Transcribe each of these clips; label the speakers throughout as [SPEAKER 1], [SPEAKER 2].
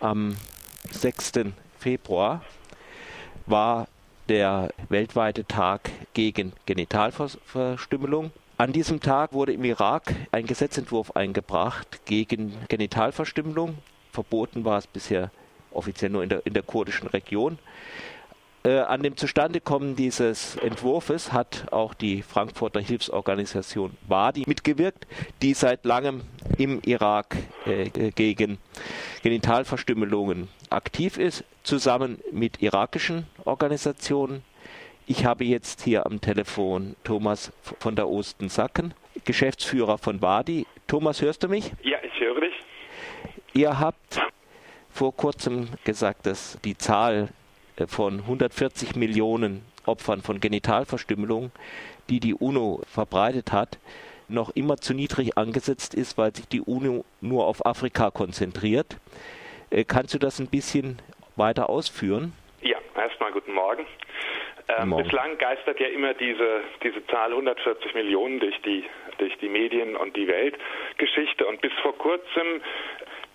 [SPEAKER 1] Am 6. Februar war der weltweite Tag gegen Genitalverstümmelung. An diesem Tag wurde im Irak ein Gesetzentwurf eingebracht gegen Genitalverstümmelung. Verboten war es bisher offiziell nur in der, in der kurdischen Region. Äh, an dem Zustandekommen dieses Entwurfs hat auch die Frankfurter Hilfsorganisation Wadi mitgewirkt, die seit langem im Irak äh, gegen Genitalverstümmelungen aktiv ist, zusammen mit irakischen Organisationen. Ich habe jetzt hier am Telefon Thomas von der Osten-Sacken, Geschäftsführer von Wadi. Thomas, hörst du mich?
[SPEAKER 2] Ja, ich höre dich.
[SPEAKER 1] Ihr habt vor kurzem gesagt, dass die Zahl von 140 Millionen Opfern von Genitalverstümmelung, die die UNO verbreitet hat, noch immer zu niedrig angesetzt ist, weil sich die UNO nur auf Afrika konzentriert. Äh, kannst du das ein bisschen weiter ausführen?
[SPEAKER 2] Ja, erstmal guten Morgen. Ähm, Morgen. Bislang geistert ja immer diese, diese Zahl 140 Millionen durch die, durch die Medien und die Weltgeschichte. Und bis vor kurzem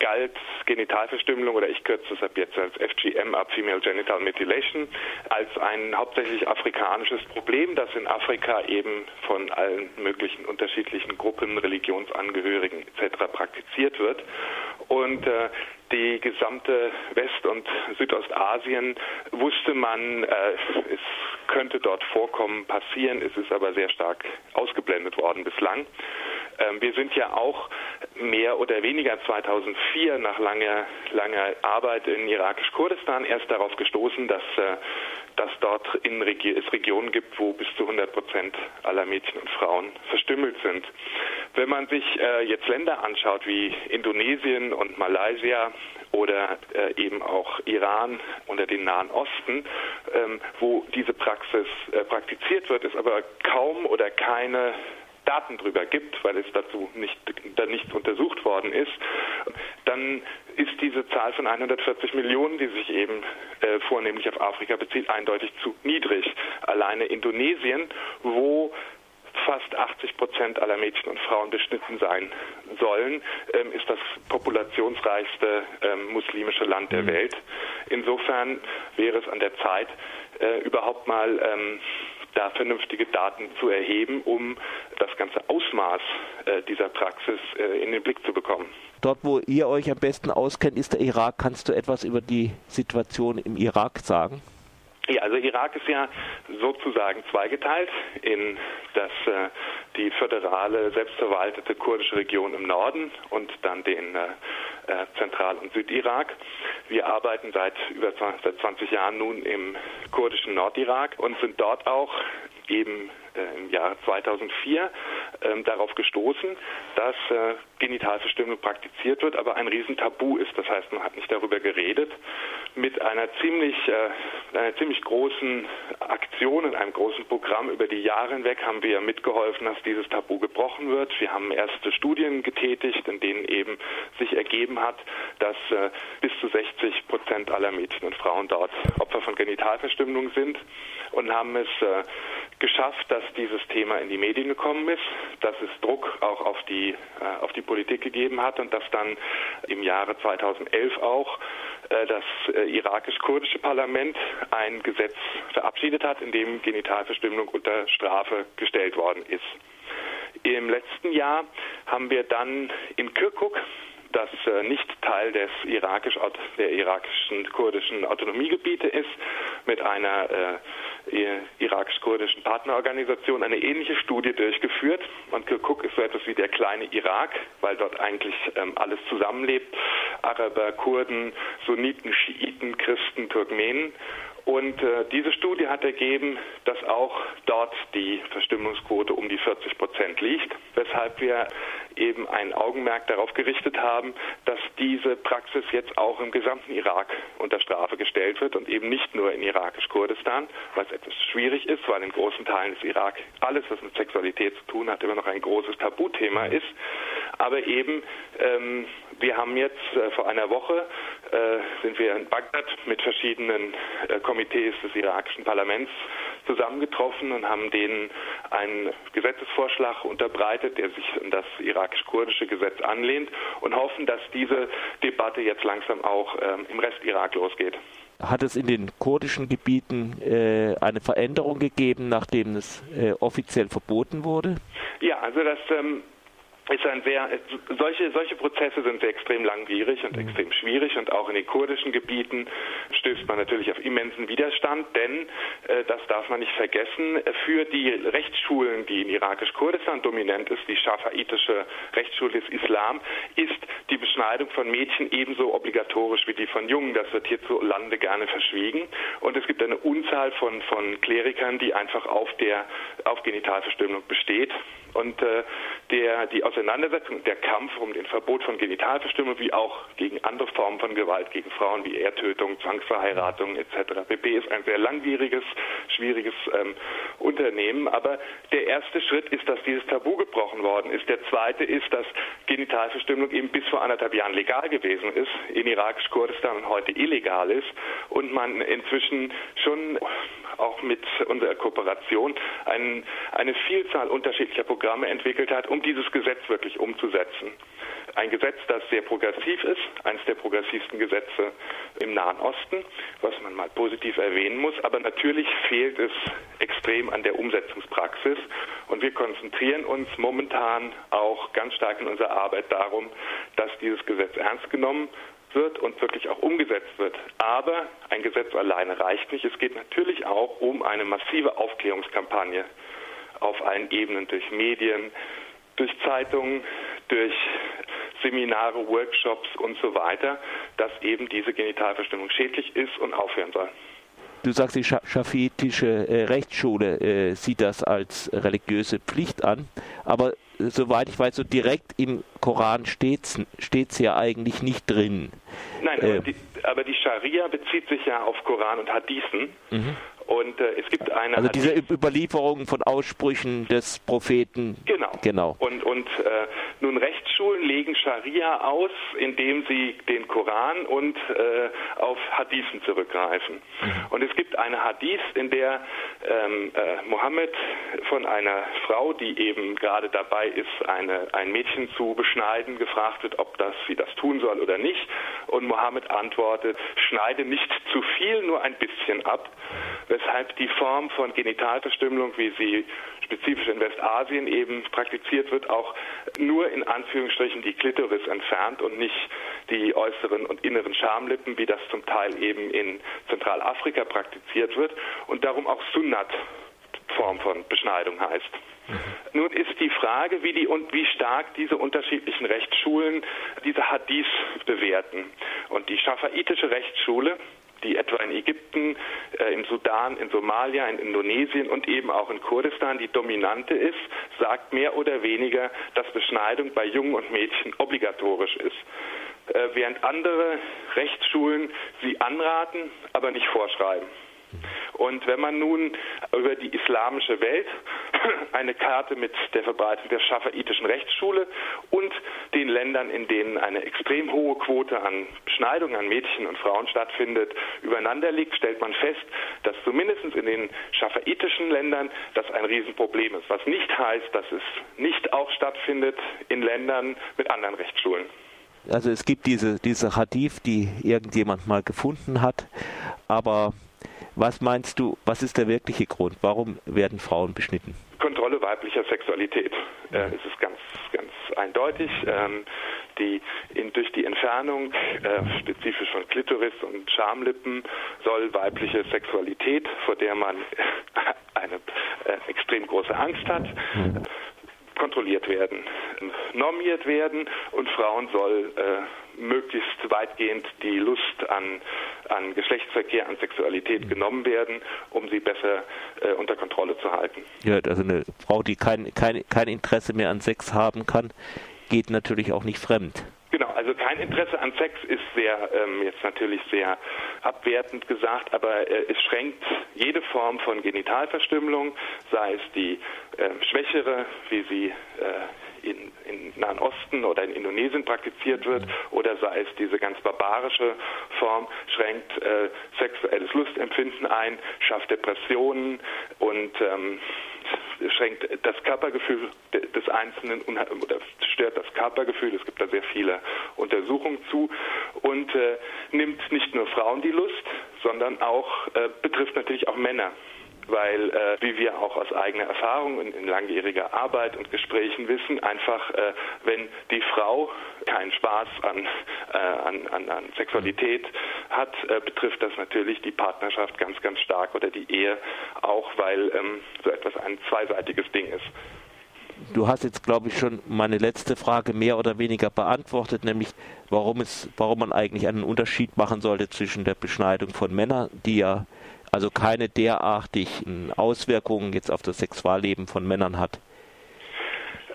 [SPEAKER 2] galt Genitalverstümmelung oder ich kürze es ab jetzt als FGM ab, Female Genital Mutilation, als ein hauptsächlich afrikanisches Problem, das in Afrika eben von allen möglichen unterschiedlichen Gruppen, Religionsangehörigen etc. praktiziert wird. Und äh, die gesamte West- und Südostasien wusste man, äh, es könnte dort vorkommen, passieren, es ist aber sehr stark ausgeblendet worden bislang. Ähm, wir sind ja auch mehr oder weniger 2004 nach langer, langer Arbeit in irakisch-Kurdistan erst darauf gestoßen, dass, äh, dass dort in Regi es Regionen gibt, wo bis zu 100 Prozent aller Mädchen und Frauen verstümmelt sind. Wenn man sich äh, jetzt Länder anschaut wie Indonesien und Malaysia oder äh, eben auch Iran oder den Nahen Osten, ähm, wo diese Praxis praktiziert wird, ist aber kaum oder keine Daten darüber gibt, weil es dazu nicht, da nicht untersucht worden ist, dann ist diese Zahl von 140 Millionen, die sich eben äh, vornehmlich auf Afrika bezieht, eindeutig zu niedrig. Alleine Indonesien, wo fast 80 Prozent aller Mädchen und Frauen beschnitten sein sollen, ähm, ist das populationsreichste ähm, muslimische Land der mhm. Welt. Insofern wäre es an der Zeit, äh, überhaupt mal ähm, da vernünftige Daten zu erheben, um das ganze Ausmaß äh, dieser Praxis äh, in den Blick zu bekommen.
[SPEAKER 1] Dort, wo ihr euch am besten auskennt, ist der Irak. Kannst du etwas über die Situation im Irak sagen?
[SPEAKER 2] Ja, also Irak ist ja sozusagen zweigeteilt in das, äh, die föderale, selbstverwaltete kurdische Region im Norden und dann den äh, äh Zentral- und Südirak. Wir arbeiten seit über 20, seit 20 Jahren nun im kurdischen Nordirak und sind dort auch eben äh, im Jahr 2004 äh, darauf gestoßen, dass äh, Genitalverstümmelung praktiziert wird, aber ein Riesentabu ist. Das heißt, man hat nicht darüber geredet. Mit einer ziemlich, äh, einer ziemlich großen Aktion, in einem großen Programm über die Jahre hinweg haben wir mitgeholfen, dass dieses Tabu gebrochen wird. Wir haben erste Studien getätigt, in denen eben sich ergeben hat, dass äh, bis zu 60 Prozent aller Mädchen und Frauen dort Opfer von Genitalverstümmelung sind und haben es äh, geschafft, dass dieses Thema in die Medien gekommen ist, dass es Druck auch auf die, äh, auf die Politik gegeben hat und dass dann im Jahre 2011 auch äh, das äh, irakisch-kurdische Parlament ein Gesetz verabschiedet hat, in dem Genitalverstümmelung unter Strafe gestellt worden ist. Im letzten Jahr haben wir dann in Kirkuk das äh, nicht Teil des irakisch, der irakischen kurdischen Autonomiegebiete ist, mit einer äh, irakisch-kurdischen Partnerorganisation eine ähnliche Studie durchgeführt. Und Kirkuk ist so etwas wie der kleine Irak, weil dort eigentlich ähm, alles zusammenlebt. Araber, Kurden, Sunniten, Schiiten, Christen, Turkmenen. Und äh, diese Studie hat ergeben, dass auch dort die Verstimmungsquote um die 40 Prozent liegt, weshalb wir eben ein Augenmerk darauf gerichtet haben, dass diese Praxis jetzt auch im gesamten Irak unter Strafe gestellt wird und eben nicht nur in irakisch-Kurdistan, was etwas schwierig ist, weil in großen Teilen des Irak alles, was mit Sexualität zu tun hat, immer noch ein großes Tabuthema ist, aber eben ähm, Wir haben jetzt äh, vor einer Woche äh, sind wir in Bagdad mit verschiedenen äh, Komitees des irakischen Parlaments zusammengetroffen und haben denen einen Gesetzesvorschlag unterbreitet, der sich an das irakisch-kurdische Gesetz anlehnt und hoffen, dass diese Debatte jetzt langsam auch ähm, im Rest Irak losgeht.
[SPEAKER 1] Hat es in den kurdischen Gebieten äh, eine Veränderung gegeben, nachdem es äh, offiziell verboten wurde?
[SPEAKER 2] Ja, also das ähm, ist ein sehr, solche, solche Prozesse sind sehr extrem langwierig und mhm. extrem schwierig und auch in den kurdischen Gebieten stößt man natürlich auf immensen Widerstand, denn, äh, das darf man nicht vergessen, für die Rechtsschulen, die in irakisch-Kurdistan dominant ist, die schafaitische Rechtsschule des Islam, ist die Beschneidung von Mädchen ebenso obligatorisch wie die von Jungen. Das wird hierzulande gerne verschwiegen und es gibt eine Unzahl von, von Klerikern, die einfach auf der, auf Genitalverstümmelung besteht und äh, der, die Auseinandersetzung, der Kampf um den Verbot von Genitalverstümmelung wie auch gegen andere Formen von Gewalt gegen Frauen wie Ehrtötung, Zwangsverheiratung etc. pp. ist ein sehr langwieriges, schwieriges ähm, Unternehmen. Aber der erste Schritt ist, dass dieses Tabu gebrochen worden ist. Der zweite ist, dass Genitalverstümmelung eben bis vor anderthalb Jahren legal gewesen ist, in irakisch-Kurdistan und heute illegal ist und man inzwischen schon auch mit unserer Kooperation ein, eine Vielzahl unterschiedlicher Programme entwickelt hat, um dieses Gesetz wirklich umzusetzen. Ein Gesetz, das sehr progressiv ist, eines der progressivsten Gesetze im Nahen Osten, was man mal positiv erwähnen muss. Aber natürlich fehlt es extrem an der Umsetzungspraxis. Und wir konzentrieren uns momentan auch ganz stark in unserer Arbeit darum, dass dieses Gesetz ernst genommen wird und wirklich auch umgesetzt wird. Aber ein Gesetz alleine reicht nicht. Es geht natürlich auch um eine massive Aufklärungskampagne auf allen Ebenen, durch Medien, durch Zeitungen, durch Seminare, Workshops und so weiter, dass eben diese Genitalverstümmelung schädlich ist und aufhören soll.
[SPEAKER 1] Du sagst, die schafitische äh, Rechtsschule äh, sieht das als religiöse Pflicht an, aber äh, soweit ich weiß, so direkt im Koran steht es ja eigentlich nicht drin.
[SPEAKER 2] Nein, aber, äh, die, aber, die, Scharia bezieht sich ja auf Koran und Hadithen. Mhm. Und äh, es gibt eine.
[SPEAKER 1] Also diese Überlieferung von Aussprüchen des Propheten.
[SPEAKER 2] Genau. genau. Und, und äh, nun Rechtsschulen legen Scharia aus, indem sie den Koran und äh, auf Hadithen zurückgreifen. Mhm. Und es gibt eine Hadith, in der ähm, äh, Mohammed von einer Frau, die eben gerade dabei ist, eine, ein Mädchen zu beschneiden, gefragt wird, ob das sie das tun soll oder nicht. Und Mohammed antwortet: Schneide nicht zu viel, nur ein bisschen ab weshalb die Form von Genitalverstümmelung, wie sie spezifisch in Westasien eben praktiziert wird, auch nur in Anführungsstrichen die Klitoris entfernt und nicht die äußeren und inneren Schamlippen, wie das zum Teil eben in Zentralafrika praktiziert wird und darum auch Sunnat Form von Beschneidung heißt. Mhm. Nun ist die Frage, wie, die, und wie stark diese unterschiedlichen Rechtsschulen diese Hadith bewerten. Und die schafaitische Rechtsschule, die etwa in Ägypten, äh, im Sudan, in Somalia, in Indonesien und eben auch in Kurdistan die dominante ist, sagt mehr oder weniger, dass Beschneidung bei Jungen und Mädchen obligatorisch ist. Äh, während andere Rechtsschulen sie anraten, aber nicht vorschreiben. Und wenn man nun über die islamische Welt eine Karte mit der Verbreitung der schafaitischen Rechtsschule und den Ländern, in denen eine extrem hohe Quote an Beschneidungen an Mädchen und Frauen stattfindet, übereinander liegt, stellt man fest, dass zumindest in den schafaitischen Ländern das ein Riesenproblem ist. Was nicht heißt, dass es nicht auch stattfindet in Ländern mit anderen Rechtsschulen.
[SPEAKER 1] Also es gibt diese, diese Hadith, die irgendjemand mal gefunden hat, aber was meinst du, was ist der wirkliche Grund? Warum werden Frauen beschnitten?
[SPEAKER 2] Kontrolle weiblicher Sexualität. Äh, es ist ganz, ganz eindeutig. Ähm, die, in, durch die Entfernung äh, spezifisch von Klitoris und Schamlippen soll weibliche Sexualität, vor der man eine äh, extrem große Angst hat, mhm kontrolliert werden, normiert werden und Frauen soll äh, möglichst weitgehend die Lust an, an Geschlechtsverkehr, an Sexualität genommen werden, um sie besser äh, unter Kontrolle zu halten.
[SPEAKER 1] Ja, also eine Frau, die kein, kein, kein Interesse mehr an Sex haben kann, geht natürlich auch nicht fremd.
[SPEAKER 2] Also kein Interesse an Sex ist sehr, ähm, jetzt natürlich sehr abwertend gesagt, aber äh, es schränkt jede Form von Genitalverstümmelung, sei es die äh, schwächere, wie sie äh, in, in Nahen Osten oder in Indonesien praktiziert wird, oder sei es diese ganz barbarische Form, schränkt äh, sexuelles Lustempfinden ein, schafft Depressionen und ähm, schränkt das Körpergefühl des Einzelnen oder stört das Körpergefühl. Es gibt da sehr viele Untersuchungen zu und äh, nimmt nicht nur Frauen die Lust, sondern auch äh, betrifft natürlich auch Männer weil, äh, wie wir auch aus eigener Erfahrung in, in langjähriger Arbeit und Gesprächen wissen, einfach, äh, wenn die Frau keinen Spaß an, äh, an, an, an, Sexualität hat, äh, betrifft das natürlich die Partnerschaft ganz, ganz stark oder die Ehe auch, weil ähm, so etwas ein zweiseitiges Ding ist.
[SPEAKER 1] Du hast jetzt, glaube ich, schon meine letzte Frage mehr oder weniger beantwortet, nämlich warum, es, warum man eigentlich einen Unterschied machen sollte zwischen der Beschneidung von Männern, die ja also keine derartigen Auswirkungen jetzt auf das Sexualleben von Männern hat.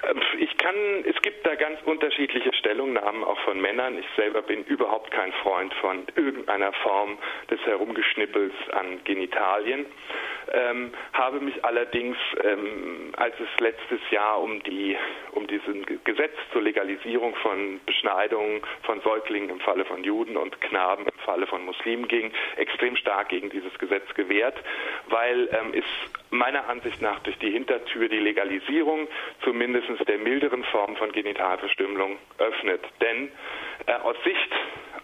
[SPEAKER 2] Ähm, ich kann, es gibt da ganz unterschiedliche Stellungnahmen auch von Männern. Ich selber bin überhaupt kein Freund von irgendeiner Form des Herumgeschnippels an Genitalien. Ähm, habe mich allerdings, ähm, als es letztes Jahr um die um diesen Gesetz zur Legalisierung von Beschneidung von Säuglingen im Falle von Juden und Knaben im Falle von Muslimen ging, extrem stark gegen dieses Gesetz gewehrt, weil ähm, es meiner Ansicht nach durch die Hintertür die Legalisierung zumindest der milderen Form von Genitalverstümmelung öffnet. Denn äh, aus Sicht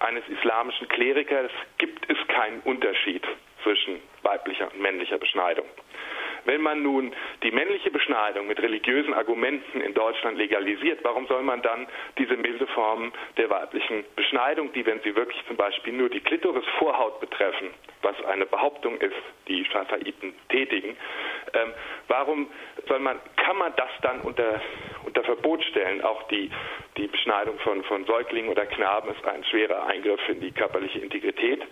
[SPEAKER 2] eines islamischen Klerikers gibt es keinen Unterschied zwischen weiblicher und männlicher Beschneidung. Wenn man nun die männliche Beschneidung mit religiösen Argumenten in Deutschland legalisiert, warum soll man dann diese milde Form der weiblichen Beschneidung, die, wenn sie wirklich zum Beispiel nur die Klitorisvorhaut betreffen, was eine Behauptung ist, die Schafaiten tätigen, ähm, warum soll man, kann man das dann unter, unter Verbot stellen? Auch die, die Beschneidung von, von Säuglingen oder Knaben ist ein schwerer Eingriff in die körperliche Integrität.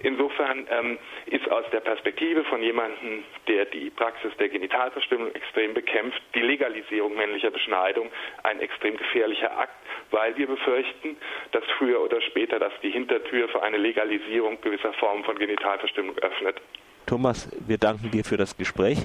[SPEAKER 2] Insofern ähm, ist aus der Perspektive von jemandem, der die Praxis der Genitalverstümmelung extrem bekämpft, die Legalisierung männlicher Beschneidung ein extrem gefährlicher Akt, weil wir befürchten, dass früher oder später das die Hintertür für eine Legalisierung gewisser Formen von Genitalverstümmelung öffnet.
[SPEAKER 1] Thomas, wir danken dir für das Gespräch.